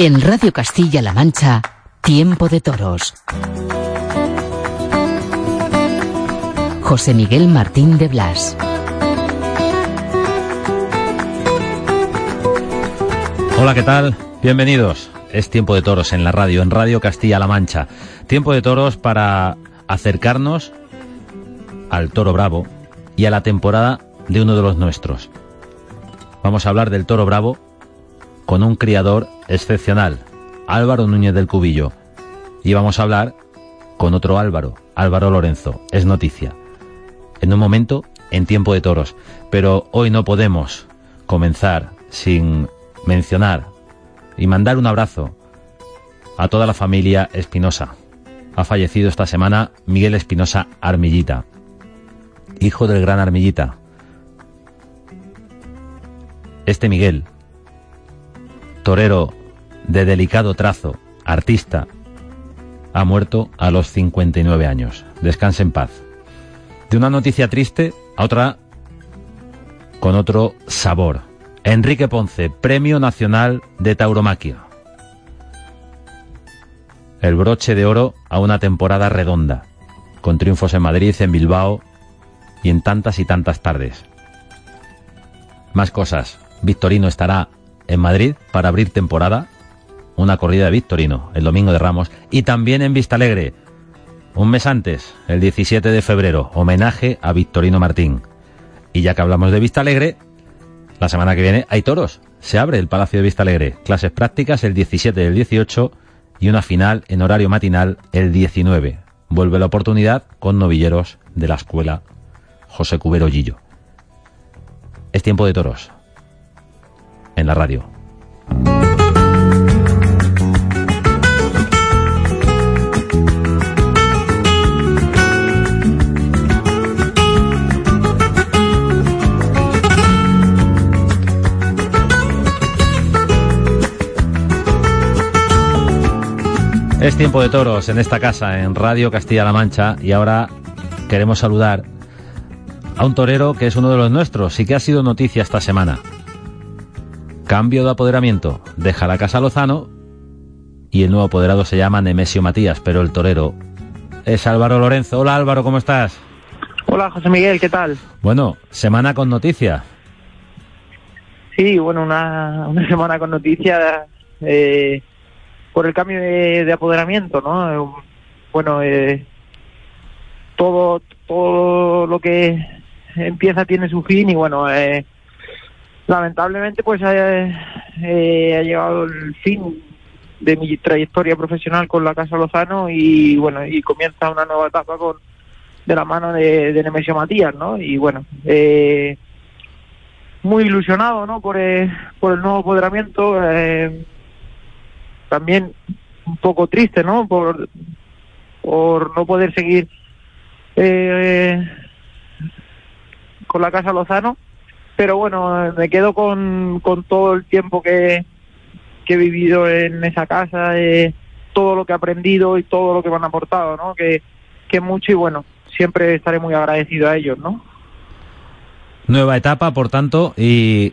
En Radio Castilla-La Mancha, Tiempo de Toros. José Miguel Martín de Blas. Hola, ¿qué tal? Bienvenidos. Es Tiempo de Toros en la radio, en Radio Castilla-La Mancha. Tiempo de Toros para acercarnos al Toro Bravo y a la temporada de uno de los nuestros. Vamos a hablar del Toro Bravo con un criador excepcional, Álvaro Núñez del Cubillo. Y vamos a hablar con otro Álvaro, Álvaro Lorenzo. Es noticia. En un momento, en tiempo de toros. Pero hoy no podemos comenzar sin mencionar y mandar un abrazo a toda la familia Espinosa. Ha fallecido esta semana Miguel Espinosa Armillita, hijo del gran Armillita. Este Miguel torero de delicado trazo, artista, ha muerto a los 59 años. Descanse en paz. De una noticia triste a otra con otro sabor. Enrique Ponce, Premio Nacional de Tauromaquia. El broche de oro a una temporada redonda, con triunfos en Madrid, en Bilbao y en tantas y tantas tardes. Más cosas. Victorino estará en Madrid para abrir temporada, una corrida de Victorino el domingo de Ramos y también en Vista Alegre, un mes antes, el 17 de febrero, homenaje a Victorino Martín. Y ya que hablamos de Vista Alegre, la semana que viene hay toros. Se abre el Palacio de Vista Alegre. Clases prácticas el 17 y el 18 y una final en horario matinal el 19. Vuelve la oportunidad con novilleros de la escuela José Cubero Gillo. Es tiempo de toros en la radio. Es tiempo de toros en esta casa, en Radio Castilla-La Mancha, y ahora queremos saludar a un torero que es uno de los nuestros y que ha sido noticia esta semana. Cambio de apoderamiento. Deja la casa Lozano y el nuevo apoderado se llama Nemesio Matías, pero el torero es Álvaro Lorenzo. Hola Álvaro, ¿cómo estás? Hola José Miguel, ¿qué tal? Bueno, semana con noticias. Sí, bueno, una, una semana con noticias eh, por el cambio de, de apoderamiento, ¿no? Eh, bueno, eh, todo, todo lo que empieza tiene su fin y bueno, eh, lamentablemente pues eh, ha llegado el fin de mi trayectoria profesional con la Casa Lozano y bueno y comienza una nueva etapa con de la mano de, de Nemesio Matías no y bueno eh, muy ilusionado no por, eh, por el nuevo apoderamiento eh, también un poco triste no por por no poder seguir eh, con la Casa Lozano pero bueno, me quedo con, con todo el tiempo que, que he vivido en esa casa, eh, todo lo que he aprendido y todo lo que me han aportado, ¿no? Que, que mucho y bueno, siempre estaré muy agradecido a ellos, ¿no? Nueva etapa, por tanto, y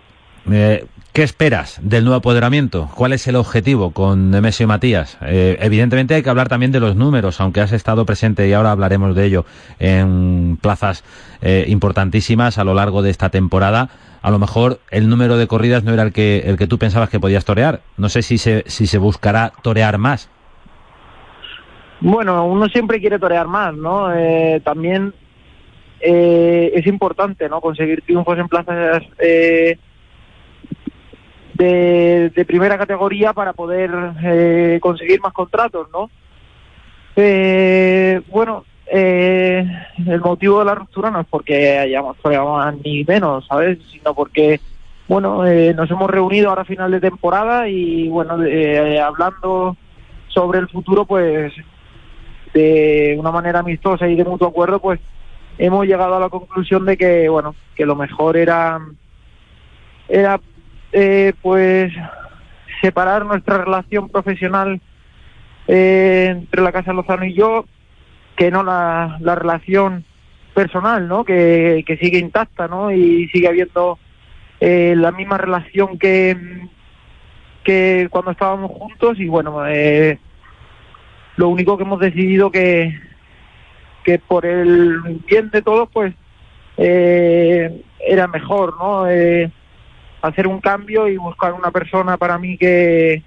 eh, ¿qué esperas del nuevo apoderamiento? ¿Cuál es el objetivo con Nemesio Matías? Eh, evidentemente hay que hablar también de los números, aunque has estado presente y ahora hablaremos de ello en plazas eh, importantísimas a lo largo de esta temporada. A lo mejor el número de corridas no era el que el que tú pensabas que podías torear. No sé si se si se buscará torear más. Bueno, uno siempre quiere torear más, ¿no? Eh, también eh, es importante, ¿no? Conseguir triunfos en plazas eh, de, primera categoría para poder eh, conseguir más contratos, ¿no? Eh, bueno, eh, el motivo de la ruptura no es porque hayamos más ni menos, ¿sabes? Sino porque bueno, eh, nos hemos reunido ahora a final de temporada y bueno, eh, hablando sobre el futuro, pues de una manera amistosa y de mutuo acuerdo, pues hemos llegado a la conclusión de que, bueno, que lo mejor era, era eh, pues separar nuestra relación profesional eh, entre la Casa Lozano y yo, que no la, la relación personal, ¿no? Que, que sigue intacta, ¿no? Y sigue habiendo eh, la misma relación que, que cuando estábamos juntos y bueno, eh, lo único que hemos decidido que, que por el bien de todos, pues eh, era mejor, ¿no? Hacer un cambio y buscar una persona para mí que,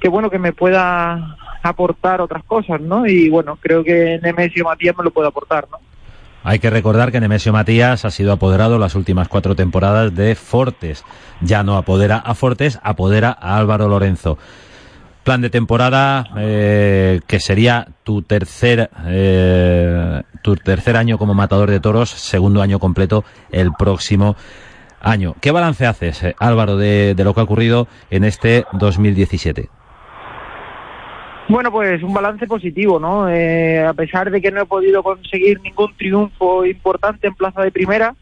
que bueno, que me pueda aportar otras cosas, ¿no? Y bueno, creo que Nemesio Matías me lo puede aportar, ¿no? Hay que recordar que Nemesio Matías ha sido apoderado las últimas cuatro temporadas de Fortes. Ya no apodera a Fortes, apodera a Álvaro Lorenzo. Plan de temporada eh, que sería tu tercer eh, tu tercer año como matador de toros, segundo año completo el próximo año. ¿Qué balance haces, eh, Álvaro, de, lo que ha ocurrido en este 2017? Bueno, pues un balance positivo, ¿no? Eh, a pesar de que no he podido conseguir ningún triunfo importante en plaza de primera,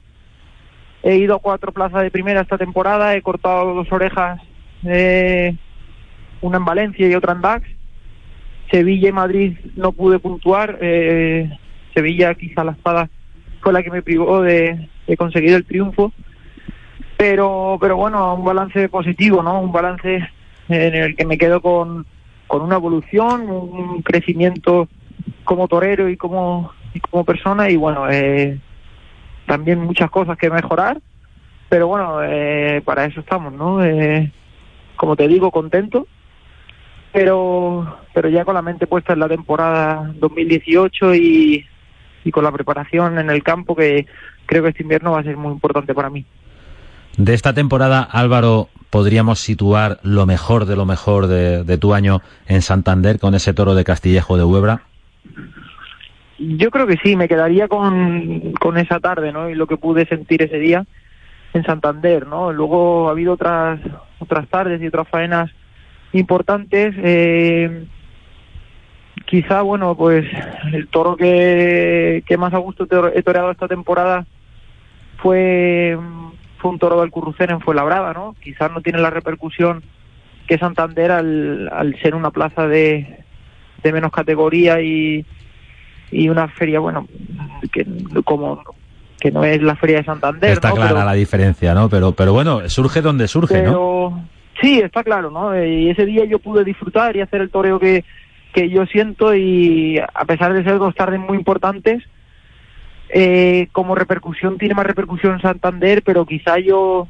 he ido a cuatro plazas de primera esta temporada, he cortado dos orejas, eh, una en Valencia y otra en Dax. Sevilla y Madrid no pude puntuar, eh, Sevilla quizá la espada fue la que me privó de conseguir el triunfo, pero, pero bueno, un balance positivo, ¿no? Un balance en el que me quedo con con una evolución, un crecimiento como torero y como, y como persona y bueno, eh, también muchas cosas que mejorar, pero bueno, eh, para eso estamos, ¿no? Eh, como te digo, contento, pero, pero ya con la mente puesta en la temporada 2018 y, y con la preparación en el campo que creo que este invierno va a ser muy importante para mí. De esta temporada, Álvaro, podríamos situar lo mejor de lo mejor de, tu año en Santander con ese toro de Castillejo de Huebra? Yo creo que sí, me quedaría con, con esa tarde, ¿no? Y lo que pude sentir ese día en Santander, ¿no? Luego ha habido otras otras tardes y otras faenas importantes. Eh, quizá, bueno, pues el toro que, que más a gusto he toreado esta temporada fue fue un toro del Currucén en Fuenlabrada, ¿no? Quizás no tiene la repercusión que Santander al, al ser una plaza de, de menos categoría y, y una feria, bueno, que como que no es la feria de Santander. Está ¿no? clara pero, la diferencia, ¿no? Pero, pero bueno, surge donde surge, pero, ¿no? Sí, está claro, ¿no? Y ese día yo pude disfrutar y hacer el toreo que, que yo siento y a pesar de ser dos tardes muy importantes, eh, como repercusión tiene más repercusión en Santander, pero quizá yo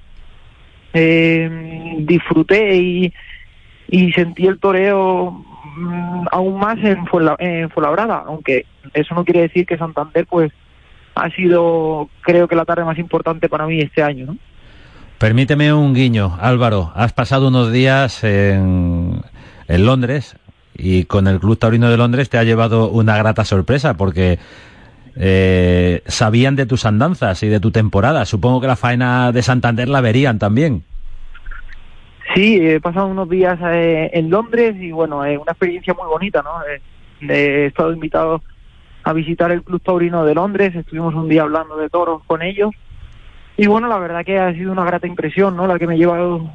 eh, disfruté y, sentí el toreo mmm, aún más en, Fuenla, en Fuenlabrada, aunque eso no quiere decir que Santander pues ha sido creo que la tarde más importante para mí este año, ¿no? Permíteme un guiño, Álvaro. Has pasado unos días en, en Londres y con el Club Taurino de Londres te ha llevado una grata sorpresa porque eh, sabían de tus andanzas y de tu temporada. Supongo que la faena de Santander la verían también. Sí, he pasado unos días eh, en Londres y bueno, es una experiencia muy bonita, ¿no? Eh, he estado invitado a visitar el Club Taurino de Londres, estuvimos un día hablando de toros con ellos y bueno, la verdad que ha sido una grata impresión, ¿no? La que me ha llevado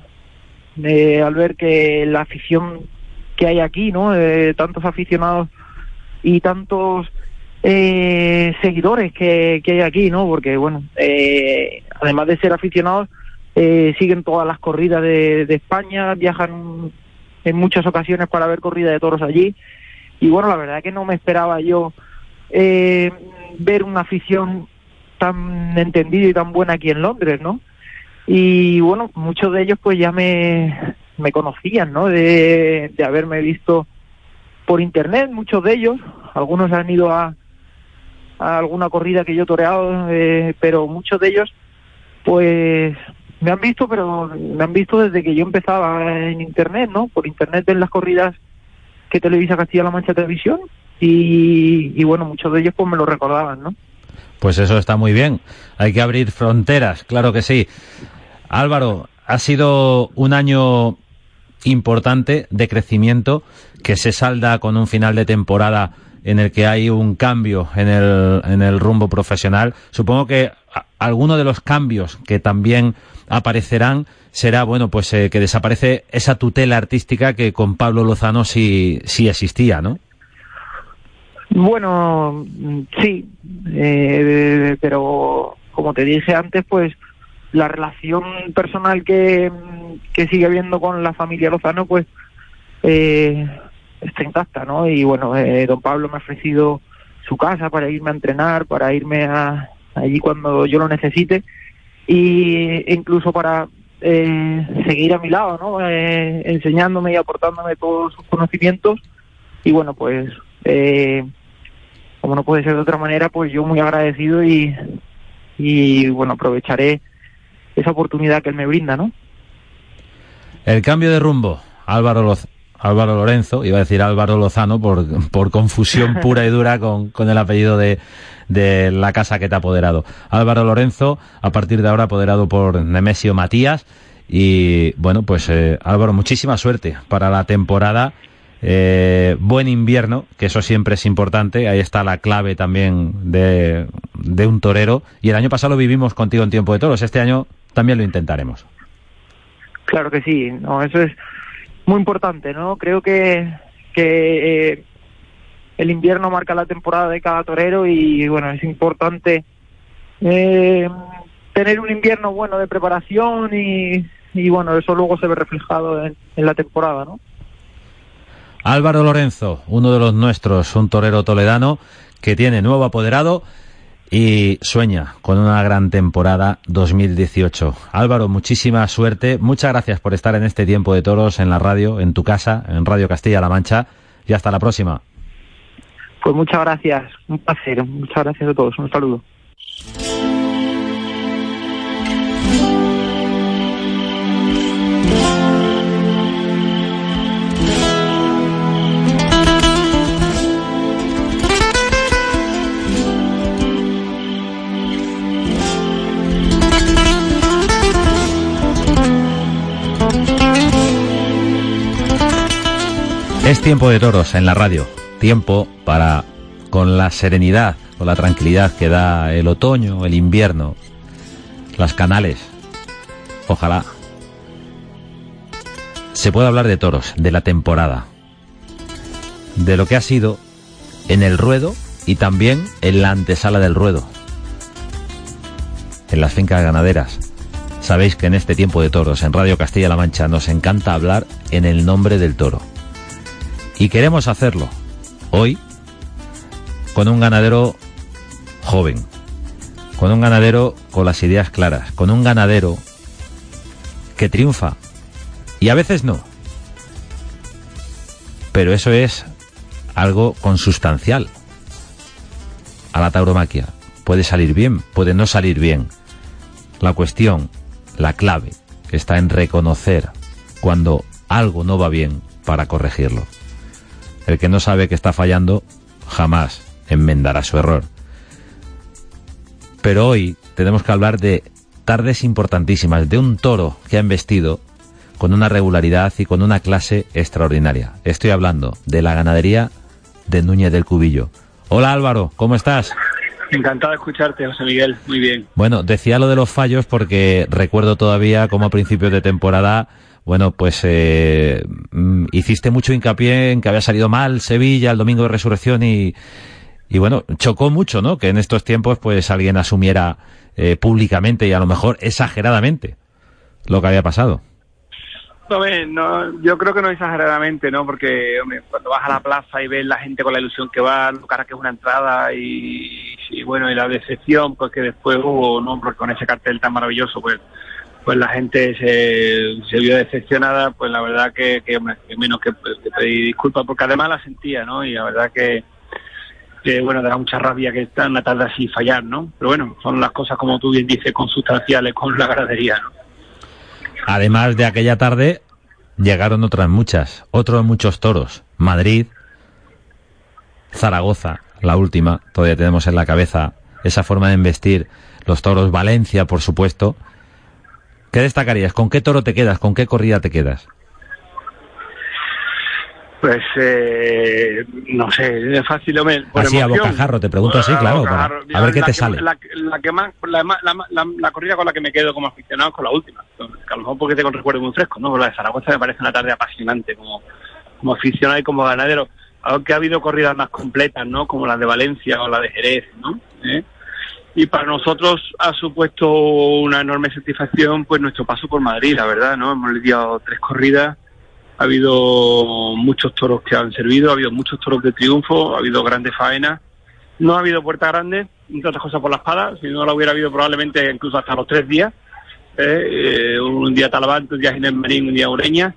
eh, al ver que la afición que hay aquí, ¿no? De tantos aficionados y tantos eh, seguidores que, hay aquí, ¿no? Porque, bueno, eh, además de ser aficionados, eh, siguen todas las corridas de, España, viajan en muchas ocasiones para ver corrida de toros allí. Y bueno, la verdad que no me esperaba yo eh, ver una afición tan entendida y tan buena aquí en Londres, ¿no? Y bueno, muchos de ellos pues ya me, me conocían, ¿no? De, de haberme visto por internet, muchos de ellos, algunos han ido a, alguna corrida que yo he toreado, eh, pero muchos de ellos, pues me han visto, pero me han visto desde que yo empezaba en internet, ¿no? Por internet en las corridas que televisa Castilla-La Mancha Televisión y, y, bueno, muchos de ellos pues me lo recordaban, ¿no? Pues eso está muy bien. Hay que abrir fronteras, claro que sí. Álvaro, ha sido un año importante de crecimiento que se salda con un final de temporada en el que hay un cambio en el, en el rumbo profesional. Supongo que alguno de los cambios que también aparecerán será, bueno, pues eh, que desaparece esa tutela artística que con Pablo Lozano sí, sí existía, ¿no? Bueno, sí, eh, pero como te dije antes, pues la relación personal que, que sigue habiendo con la familia Lozano, pues eh, está intacta, ¿no? Y bueno, eh, don Pablo me ha ofrecido su casa para irme a entrenar, para irme a, allí cuando yo lo necesite y incluso para eh, seguir a mi lado, ¿no? Eh, enseñándome y aportándome todos sus conocimientos y bueno, pues eh, como no puede ser de otra manera, pues yo muy agradecido y, y bueno, aprovecharé esa oportunidad que él me brinda, ¿no? El cambio de rumbo, Álvaro Loz Álvaro Lorenzo, iba a decir Álvaro Lozano por, por confusión pura y dura con, con el apellido de, de la casa que te ha apoderado. Álvaro Lorenzo, a partir de ahora apoderado por Nemesio Matías. Y bueno, pues eh, Álvaro, muchísima suerte para la temporada. Eh, buen invierno, que eso siempre es importante. Ahí está la clave también de, de un torero. Y el año pasado lo vivimos contigo en tiempo de toros. Este año también lo intentaremos. Claro que sí. No, eso es muy importante, ¿no? Creo que, que eh, el invierno marca la temporada de cada torero y bueno, es importante eh, tener un invierno bueno de preparación y, y bueno, eso luego se ve reflejado en, en la temporada, ¿no? Álvaro Lorenzo, uno de los nuestros, un torero toledano que tiene nuevo apoderado y sueña con una gran temporada 2018. Álvaro, muchísima suerte. Muchas gracias por estar en este tiempo de toros en la radio, en tu casa, en Radio Castilla-La Mancha. Y hasta la próxima. Pues muchas gracias. Un placer. Muchas gracias a todos. Un saludo. Es tiempo de toros en la radio. Tiempo para, con la serenidad, con la tranquilidad que da el otoño, el invierno, las canales. Ojalá se pueda hablar de toros, de la temporada, de lo que ha sido en el ruedo y también en la antesala del ruedo, en las fincas ganaderas. Sabéis que en este tiempo de toros, en Radio Castilla-La Mancha, nos encanta hablar en el nombre del toro. Y queremos hacerlo hoy con un ganadero joven, con un ganadero con las ideas claras, con un ganadero que triunfa y a veces no. Pero eso es algo consustancial a la tauromaquia. Puede salir bien, puede no salir bien. La cuestión, la clave, está en reconocer cuando algo no va bien para corregirlo. El que no sabe que está fallando jamás enmendará su error. Pero hoy tenemos que hablar de tardes importantísimas, de un toro que ha embestido con una regularidad y con una clase extraordinaria. Estoy hablando de la ganadería de Núñez del Cubillo. Hola Álvaro, ¿cómo estás? Encantado de escucharte, José Miguel. Muy bien. Bueno, decía lo de los fallos porque recuerdo todavía como a principios de temporada bueno, pues eh, mm, hiciste mucho hincapié en que había salido mal Sevilla el domingo de resurrección y, y bueno, chocó mucho, ¿no? Que en estos tiempos pues alguien asumiera eh, públicamente y a lo mejor exageradamente lo que había pasado. Hombre, no, yo creo que no exageradamente, ¿no? Porque hombre, cuando vas a la plaza y ves la gente con la ilusión que va, lo cara que es una entrada y, y bueno, y la decepción pues que después hubo, ¿no? Porque con ese cartel tan maravilloso, pues pues la gente se, vio decepcionada, pues la verdad que, que, que menos que, que, pedir disculpas, porque además la sentía, ¿no? Y la verdad que, que bueno, da mucha rabia que está en la tarde así fallar, ¿no? Pero bueno, son las cosas, como tú bien dices, consustanciales con la gradería, ¿no? Además de aquella tarde, llegaron otras muchas, otros muchos toros. Madrid, Zaragoza, la última, todavía tenemos en la cabeza esa forma de investir los toros, Valencia, por supuesto, ¿Qué destacarías? ¿Con qué toro te quedas? ¿Con qué corrida te quedas? Pues eh, no sé, es fácil. Hombre, por así emoción. a bocajarro, te pregunto así, A claro, bocajarro. para- Mira, a ver qué te que- sale. La, la que más, la, la, la- la corrida con la que me quedo como aficionado es con la última. Que a lo mejor porque tengo un recuerdo muy fresco, ¿no? La de Zaragoza me parece una tarde apasionante como, como aficionado y como ganadero. Aunque ha habido corridas más completas, ¿no? Como la de Valencia o la de Jerez, ¿no? ¿Eh? Y para nosotros ha supuesto una enorme satisfacción pues nuestro paso por Madrid, la verdad, ¿no? Hemos lidiado tres corridas, ha habido muchos toros que han servido, ha habido muchos toros de triunfo, ha habido grandes faenas, no ha habido puerta grande, entre otras cosas por la espada, si no la hubiera habido probablemente incluso hasta los tres días, ¿eh? Eh, un día Talavante, un día Ginés Marín, un día Ureña,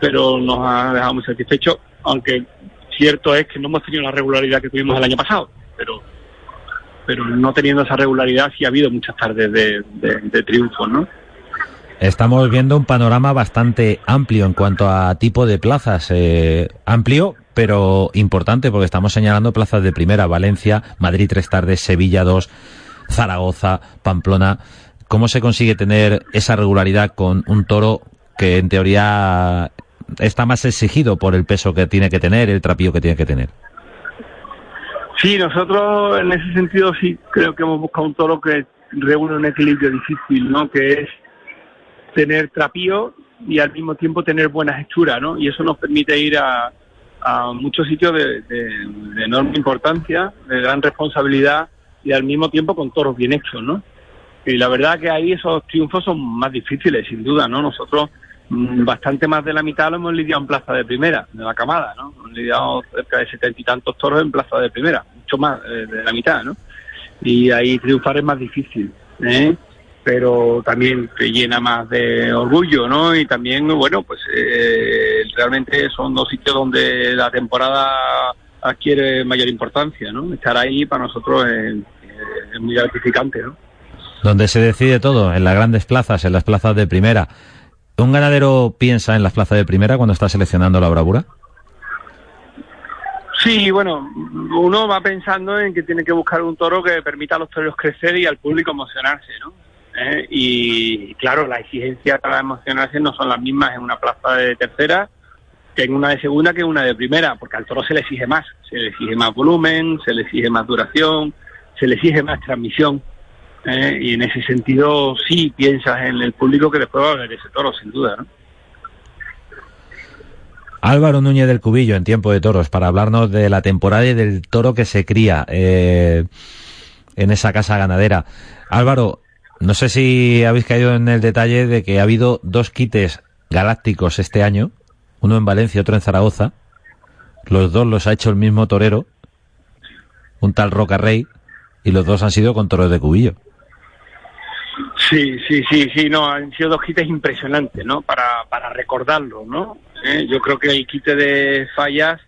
pero nos ha dejado muy satisfechos, aunque cierto es que no hemos tenido la regularidad que tuvimos el año pasado, pero pero no teniendo esa regularidad sí ha habido muchas tardes de, de, triunfo, ¿no? Estamos viendo un panorama bastante amplio en cuanto a tipo de plazas. eh, amplio, pero importante, porque estamos señalando plazas de primera. Valencia, Madrid tres tardes, Sevilla dos, Zaragoza, Pamplona. ¿Cómo se consigue tener esa regularidad con un toro que en teoría está más exigido por el peso que tiene que tener, el trapío que tiene que tener? Sí, nosotros en ese sentido sí creo que hemos buscado un toro que reúne un equilibrio difícil, ¿no? Que es tener trapío y al mismo tiempo tener buenas hechuras, ¿no? Y eso nos permite ir a, muchos sitios de, de- de enorme importancia, de gran responsabilidad y al mismo tiempo con toros bien hechos, ¿no? Y la verdad que ahí esos triunfos son más difíciles, sin duda, ¿no? Nosotros mm, bastante más de la mitad lo hemos lidiado en plaza de primera, de la camada, ¿no? Hemos lidiado cerca de setenta y tantos toros en plaza de primera, más eh, de la mitad, ¿no? Y ahí triunfar es más difícil, ¿eh? Pero también te llena más de orgullo, ¿no? Y también, bueno, pues eh, realmente son dos sitios donde la temporada adquiere mayor importancia, ¿no? Estar ahí para nosotros es, es muy gratificante, ¿no? Donde se decide todo, en las grandes plazas, en las plazas de primera. ¿Un ganadero piensa en las plazas de primera cuando está seleccionando la bravura? Sí, bueno, uno va pensando en que tiene que buscar un toro que permita a los toreros crecer y al público emocionarse, ¿no? ¿Eh? Y claro, las exigencias para emocionarse no son las mismas en una plaza de tercera que en una de segunda que en una de primera, porque al toro se le exige más, se le exige más volumen, se le exige más duración, se le exige más transmisión. ¿eh? Y en ese sentido sí piensas en el público que después va a ver ese toro, sin duda, ¿no? Álvaro Núñez del Cubillo en Tiempo de Toros para hablarnos de la temporada y del toro que se cría eh, en esa casa ganadera. Álvaro, no sé si habéis caído en el detalle de que ha habido dos quites galácticos este año, uno en Valencia otro en Zaragoza. Los dos los ha hecho el mismo torero, un tal Roca Rey, y los dos han sido con toros de Cubillo. Sí, sí, sí, sí, no, han sido dos quites impresionantes, ¿no? Para, para recordarlo, ¿no? Eh, Yo creo que el quite de fallas,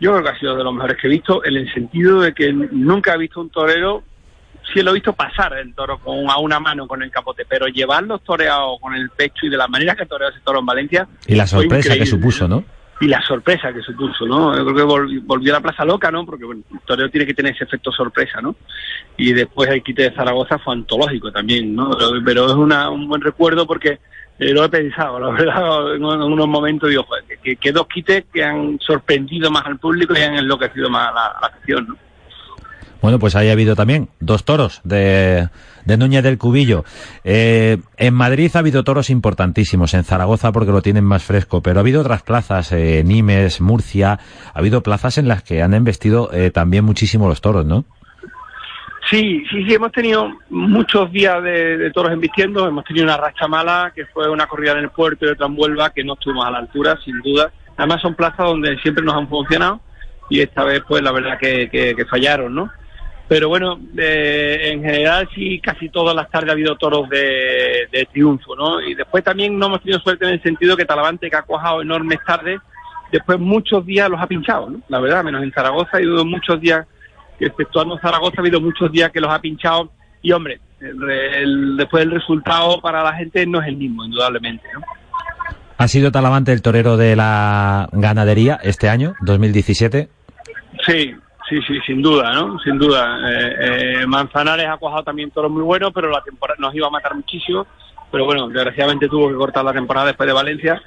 yo creo que ha sido de los mejores que he visto, en el sentido de que nunca he visto un torero, sí lo he visto pasar el toro con, a una mano con el capote, pero llevarlos toreados con el pecho y de la manera que toreó ese toro en Valencia. Y la sorpresa que supuso, ¿no? Y la sorpresa que supuso, ¿no? Yo creo que vol- volvió a la Plaza Loca, ¿no? Porque bueno, el toreo tiene que tener ese efecto sorpresa, ¿no? Y después el quite de Zaragoza fue antológico también, ¿no? Pero, pero es una, un buen recuerdo porque eh, lo he pensado, la verdad, en, unos momentos digo, que, que dos quites que han sorprendido más al público y han enloquecido más a la, a la afición, ¿no? Bueno, pues ahí ha habido también dos toros de, Núñez del Cubillo. Eh, en Madrid ha habido toros importantísimos, en Zaragoza porque lo tienen más fresco, pero ha habido otras plazas, eh, Nimes, Murcia, ha habido plazas en las que han embestido eh, también muchísimo los toros, ¿no? Sí, sí, sí, hemos tenido muchos días de, toros embistiendo, hemos tenido una racha mala, que fue una corrida en el puerto y otra en que no estuvimos a la altura, sin duda. Además son plazas donde siempre nos han funcionado y esta vez pues la verdad que- que fallaron, ¿no? Pero bueno, eh, en general sí, casi todas las tardes ha habido toros de, de triunfo, ¿no? Y después también no hemos tenido suerte en el sentido que Talavante, que ha cuajado enormes tardes, después muchos días los ha pinchado, ¿no? La verdad, menos en Zaragoza ha habido muchos días, que exceptuando Zaragoza, ha habido muchos días que los ha pinchado y hombre, el- el- después el resultado para la gente no es el mismo, indudablemente, ¿no? Ha sido Talavante el torero de la ganadería este año, 2017. Sí, sí, sí, sin duda, ¿no? Sin duda. Eh, eh, Manzanares ha cuajado también toros muy buenos, pero la temporada nos iba a matar muchísimo. pero bueno, desgraciadamente tuvo que cortar la temporada después de Valencia.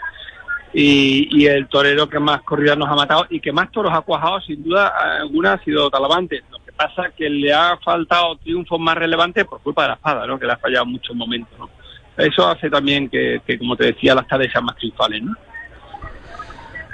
Y, el torero que más corridas nos ha matado y que más toros ha cuajado, sin duda alguna, ha sido Talavante. Lo que pasa es que le ha faltado triunfos más relevantes por culpa de la espada, ¿no? que le ha fallado muchos momentos. ¿no? Eso hace también que, que, como te decía, las tardes sean más triunfales. ¿no?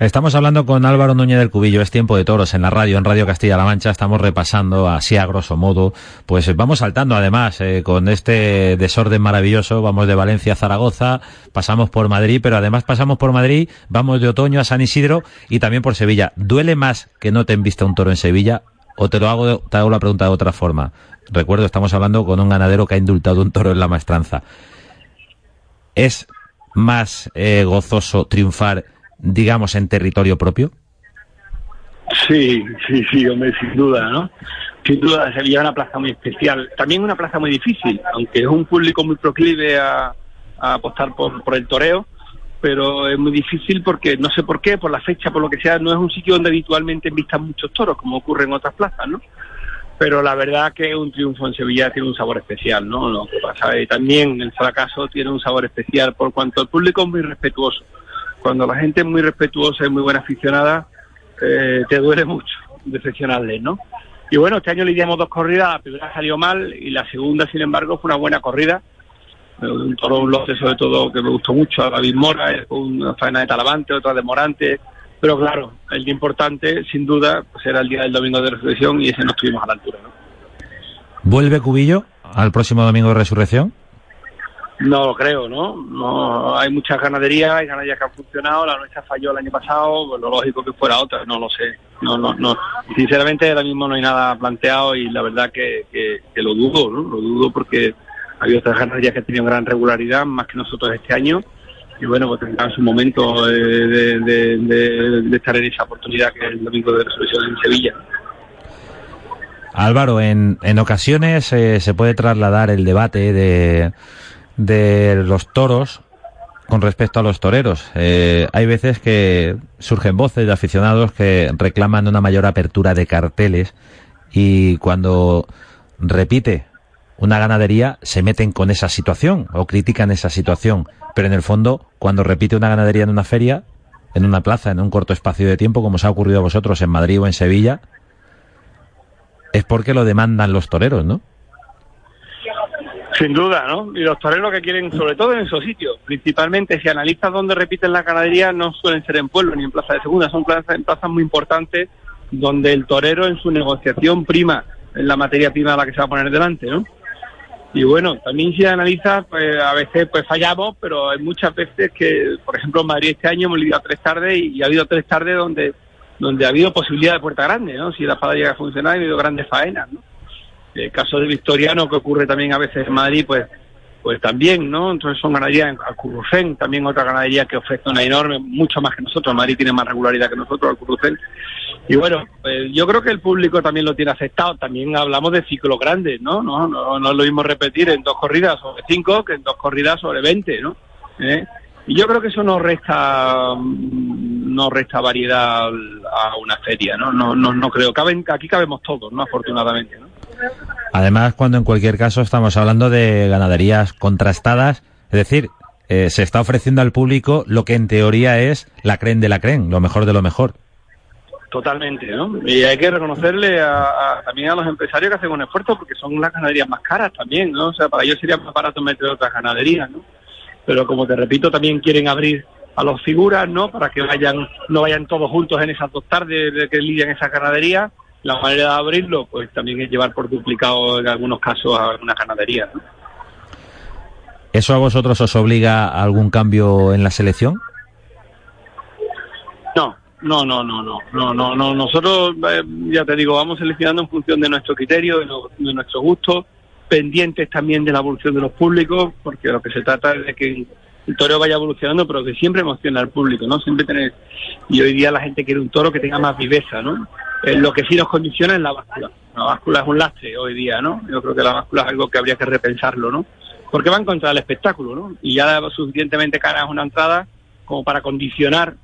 Estamos hablando con Álvaro Núñez del Cubillo, es tiempo de toros en la radio, en Radio Castilla-La Mancha, estamos repasando así a grosso modo, pues vamos saltando además eh, con este desorden maravilloso, vamos de Valencia a Zaragoza, pasamos por Madrid, pero además pasamos por Madrid, vamos de otoño a San Isidro y también por Sevilla. ¿Duele más que no te envista un toro en Sevilla? O te lo hago, te hago la pregunta de otra forma. Recuerdo, estamos hablando con un ganadero que ha indultado un toro en la maestranza. ¿Es más eh, gozoso triunfar digamos, en territorio propio? Sí, sí, sí, hombre, sin duda, ¿no? Sin duda, Sevilla es una plaza muy especial. También una plaza muy difícil, aunque es un público muy proclive a, apostar por, por el toreo, pero es muy difícil porque, no sé por qué, por la fecha, por lo que sea, no es un sitio donde habitualmente vistan muchos toros, como ocurre en otras plazas, ¿no? Pero la verdad que un triunfo en Sevilla tiene un sabor especial, ¿no? Lo que pasa es también el fracaso tiene un sabor especial por cuanto el público es muy respetuoso cuando la gente es muy respetuosa y muy buena aficionada, eh, te duele mucho decepcionarle, ¿no? Y bueno, este año le dos corridas, la primera salió mal y la segunda, sin embargo, fue una buena corrida. Eh, un toro, un lote sobre todo que me gustó mucho, a David Mora, eh, una faena de Talavante, otra de Morante. Pero claro, el día importante, sin duda, pues era el día del domingo de resurrección y ese no estuvimos a la altura, ¿no? ¿Vuelve Cubillo al próximo domingo de resurrección? No lo creo, ¿no? no hay muchas ganaderías, hay ganaderías que han funcionado, la nuestra falló el año pasado, pues lo lógico que fuera otra, no lo sé. No, no, no. Sinceramente ahora mismo no hay nada planteado y la verdad que, que, lo dudo, ¿no? Lo dudo porque ha habido otras ganaderías que han tenido gran regularidad, más que nosotros este año, y bueno, pues tendrán su momento de, de, estar en esa oportunidad que es el domingo de resolución en Sevilla. Álvaro, en, en ocasiones eh, se puede trasladar el debate de de los toros con respecto a los toreros. Eh, hay veces que surgen voces de aficionados que reclaman una mayor apertura de carteles y cuando repite una ganadería se meten con esa situación o critican esa situación. Pero en el fondo, cuando repite una ganadería en una feria, en una plaza, en un corto espacio de tiempo, como os ha ocurrido a vosotros en Madrid o en Sevilla, es porque lo demandan los toreros, ¿no? Sin duda, ¿no? Y los toreros que quieren, sobre todo en esos sitios, principalmente si analizas dónde repiten la ganadería, no suelen ser en pueblo ni en plaza de segunda, son plazas, en plazas muy importantes donde el torero en su negociación prima en la materia prima a la que se va a poner delante, ¿no? Y bueno, también si analizas, pues a veces pues fallamos, pero hay muchas veces que, por ejemplo, en Madrid este año hemos ido a tres tardes y, ha habido tres tardes donde donde ha habido posibilidad de puerta grande, ¿no? Si la espada llega a funcionar, ha habido grandes faenas, ¿no? El caso de Victoriano, que ocurre también a veces en Madrid, pues pues también, ¿no? Entonces son ganaderías Alcurrucén, también otra ganadería que ofrece una enorme, mucho más que nosotros. Madrid tiene más regularidad que nosotros, Alcurrucén. Y bueno, pues yo creo que el público también lo tiene aceptado. También hablamos de ciclos grandes, ¿no? No, no, lo mismo repetir en dos corridas sobre cinco que en dos corridas sobre veinte, ¿no? ¿Eh? Y yo creo que eso no resta mm, no resta variedad a una feria, ¿no? No, no, no creo. Aquí cabemos todos, ¿no? Afortunadamente, ¿no? Además, cuando en cualquier caso estamos hablando de ganaderías contrastadas, es decir, eh, se está ofreciendo al público lo que en teoría es la cren de la cren, lo mejor de lo mejor. Totalmente, ¿no? Y hay que reconocerle a, también a los empresarios que hacen un esfuerzo porque son las ganaderías más caras también, ¿no? O sea, para ellos sería más barato meter otras ganaderías, ¿no? Pero como te repito, también quieren abrir a los figuras, ¿no? Para que vayan, no vayan todos juntos en esas dos tardes de que lidian esas ganaderías la manera de abrirlo, pues también es llevar por duplicado en algunos casos a algunas ganaderías. ¿Eso a vosotros os obliga a algún cambio en la selección? No, no, no, no, no, no, no, no. Nosotros, eh, ya te digo, vamos seleccionando en función de nuestro criterio, de, de nuestro gusto, pendientes también de la evolución de los públicos, porque lo que se trata es de que el toro vaya evolucionando, pero que siempre emociona al público, ¿no? Siempre tener... Y hoy día la gente quiere un toro que tenga más viveza, ¿no? Lo que sí nos condiciona es la báscula. La báscula es un lastre hoy día, ¿no? Yo creo que la báscula es algo que habría que repensarlo, ¿no? Porque va en contra del espectáculo, ¿no? Y ya suficientemente cara es una entrada como para condicionar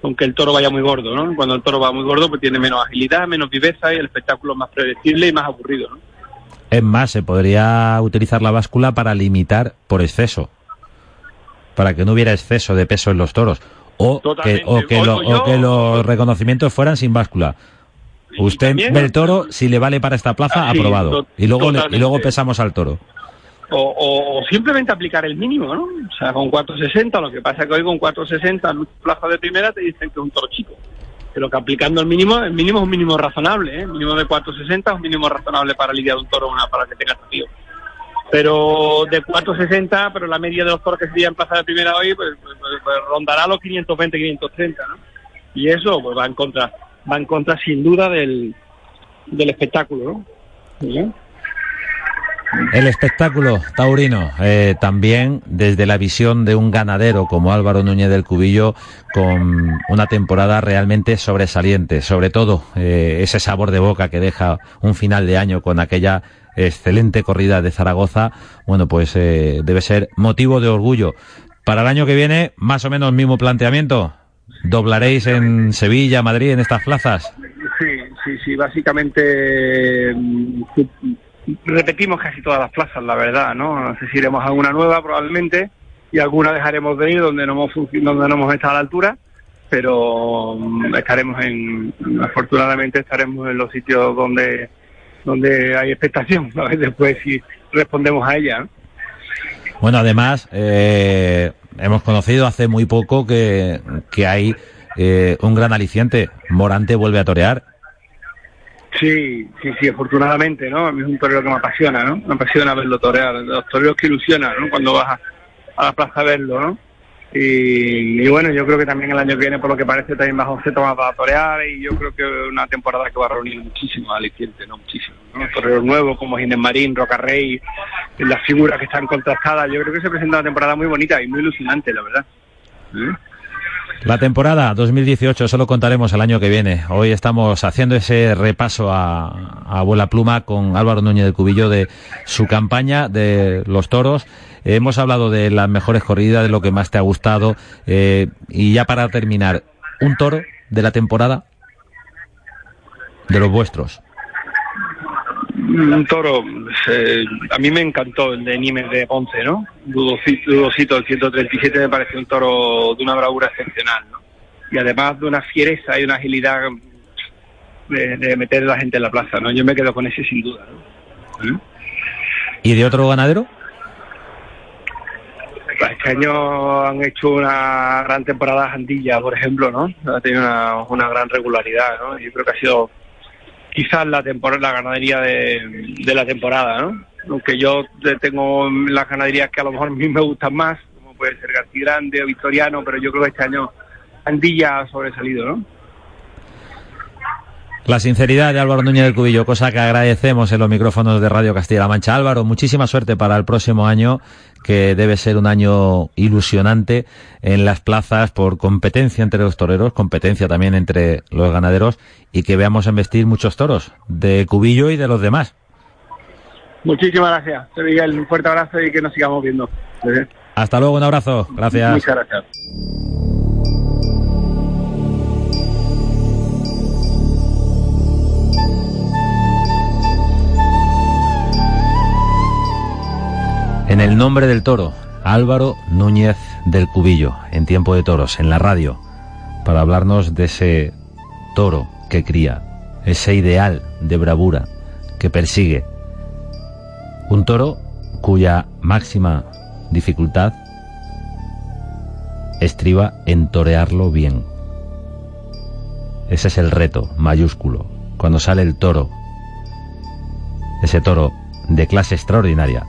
con que el toro vaya muy gordo, ¿no? Cuando el toro va muy gordo, pues tiene menos agilidad, menos viveza y el espectáculo es más predecible y más aburrido, ¿no? Es más, se podría utilizar la báscula para limitar por exceso. Para que no hubiera exceso de peso en los toros. O que, o, que o que los reconocimientos fueran sin báscula. Usted ve el toro, si le vale para esta plaza, aprobado. Y luego, y luego pesamos al toro. O, simplemente aplicar el mínimo, ¿no? O sea, con 460, lo que pasa es que hoy con 460 en plaza de primera te dicen que es un toro chico. Pero que aplicando el mínimo, el mínimo es un mínimo razonable, ¿eh? El mínimo de 460 es un mínimo razonable para lidiar un toro una, para que tenga sentido. Pero de 460, pero la media de los toros que sería en plaza de primera hoy, pues, pues, pues, pues rondará los 520, 530, ¿no? Y eso pues va en contra va en contra sin duda del, del espectáculo, ¿no? El espectáculo taurino, eh, también desde la visión de un ganadero como Álvaro Núñez del Cubillo, con una temporada realmente sobresaliente, sobre todo eh, ese sabor de boca que deja un final de año con aquella excelente corrida de Zaragoza, bueno, pues eh, debe ser motivo de orgullo. Para el año que viene, más o menos mismo planteamiento. ¿Doblaréis en Sevilla, Madrid, en estas plazas? Sí, sí, sí, básicamente mm, repetimos casi todas las plazas, la verdad, ¿no? No sé si iremos a una nueva probablemente y alguna dejaremos de ir donde no hemos, donde no hemos estado a la altura, pero mm, estaremos en, afortunadamente estaremos en los sitios donde donde hay expectación, a ver después si respondemos a ella. Bueno, además, eh, hemos conocido hace muy poco que, que hay eh, un gran aliciente. Morante vuelve a torear. Sí, sí, sí, afortunadamente, ¿no? A mí es un torero que me apasiona, ¿no? Me apasiona verlo torear. Los toreros que ilusionan, ¿no? Cuando vas a, la plaza a verlo, ¿no? Y, bueno, yo creo que también el año que viene, por lo que parece, también va José Tomás va a torear y yo creo que una temporada que va a reunir muchísimo aliciente, ¿no? Muchísimo, ¿no? Toreros nuevos como Ginés Marín, Roca Rey, las figuras que están contrastadas. Yo creo que se presenta una temporada muy bonita y muy ilusionante, la verdad. ¿Eh? La temporada 2018 solo contaremos el año que viene. Hoy estamos haciendo ese repaso a, a abuela pluma con Álvaro Núñez del Cubillo de su campaña de los toros. Hemos hablado de las mejores corridas, de lo que más te ha gustado. Eh, y ya para terminar, un toro de la temporada de los vuestros. Un toro, eh, a mí me encantó el de Nimes de Ponce, ¿no? Dudosito, el 137 me parece un toro de una bravura excepcional, ¿no? Y además de una fiereza y una agilidad de, meter a la gente en la plaza, ¿no? Yo me quedo con ese sin duda, ¿no? ¿Mm? ¿Y de otro ganadero? Pues este año han hecho una gran temporada Jandilla, por ejemplo, ¿no? Ha tenido una, una gran regularidad, ¿no? Yo creo que ha sido quizás la temporada, la ganadería de, de la temporada, ¿no? Aunque yo tengo las ganaderías que a lo mejor a mí me gustan más, como puede ser García Grande o Victoriano, pero yo creo que este año Andilla ha sobresalido, ¿no? La sinceridad de Álvaro Núñez del Cubillo, cosa que agradecemos en los micrófonos de Radio Castilla-La Mancha. Álvaro, muchísima suerte para el próximo año, que debe ser un año ilusionante en las plazas por competencia entre los toreros, competencia también entre los ganaderos y que veamos embestir muchos toros de Cubillo y de los demás. Muchísimas gracias, Miguel. Un fuerte abrazo y que nos sigamos viendo. Hasta luego, un abrazo. Gracias. Muchas gracias. En el nombre del toro, Álvaro Núñez del Cubillo, en tiempo de toros, en la radio, para hablarnos de ese toro que cría, ese ideal de bravura que persigue. Un toro cuya máxima dificultad estriba en torearlo bien. Ese es el reto mayúsculo. Cuando sale el toro, ese toro de clase extraordinaria,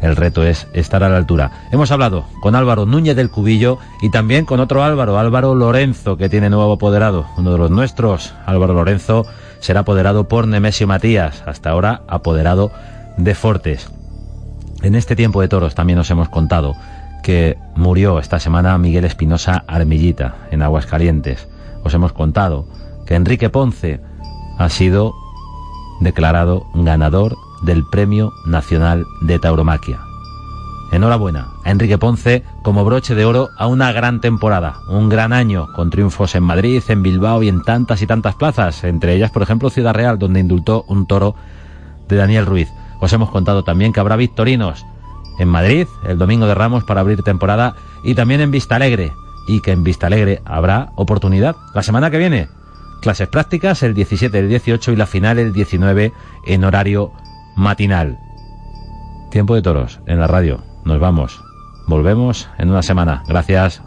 el reto es estar a la altura. Hemos hablado con Álvaro Núñez del Cubillo y también con otro Álvaro, Álvaro Lorenzo, que tiene nuevo apoderado, uno de los nuestros. Álvaro Lorenzo será apoderado por Nemesio Matías, hasta ahora apoderado de Fortes. En este tiempo de toros también nos hemos contado que murió esta semana Miguel Espinosa Armillita en Aguascalientes. Os hemos contado que Enrique Ponce ha sido declarado ganador del Premio Nacional de Tauromaquia. Enhorabuena a Enrique Ponce como broche de oro a una gran temporada, un gran año, con triunfos en Madrid, en Bilbao y en tantas y tantas plazas, entre ellas, por ejemplo, Ciudad Real, donde indultó un toro de Daniel Ruiz. Os hemos contado también que habrá victorinos en Madrid el domingo de Ramos para abrir temporada y también en Vistalegre, y que en Vistalegre habrá oportunidad la semana que viene. Clases prácticas el 17 el 18 y la final el 19 en horario matinal. Tiempo de toros en la radio. Nos vamos. Volvemos en una semana. Gracias.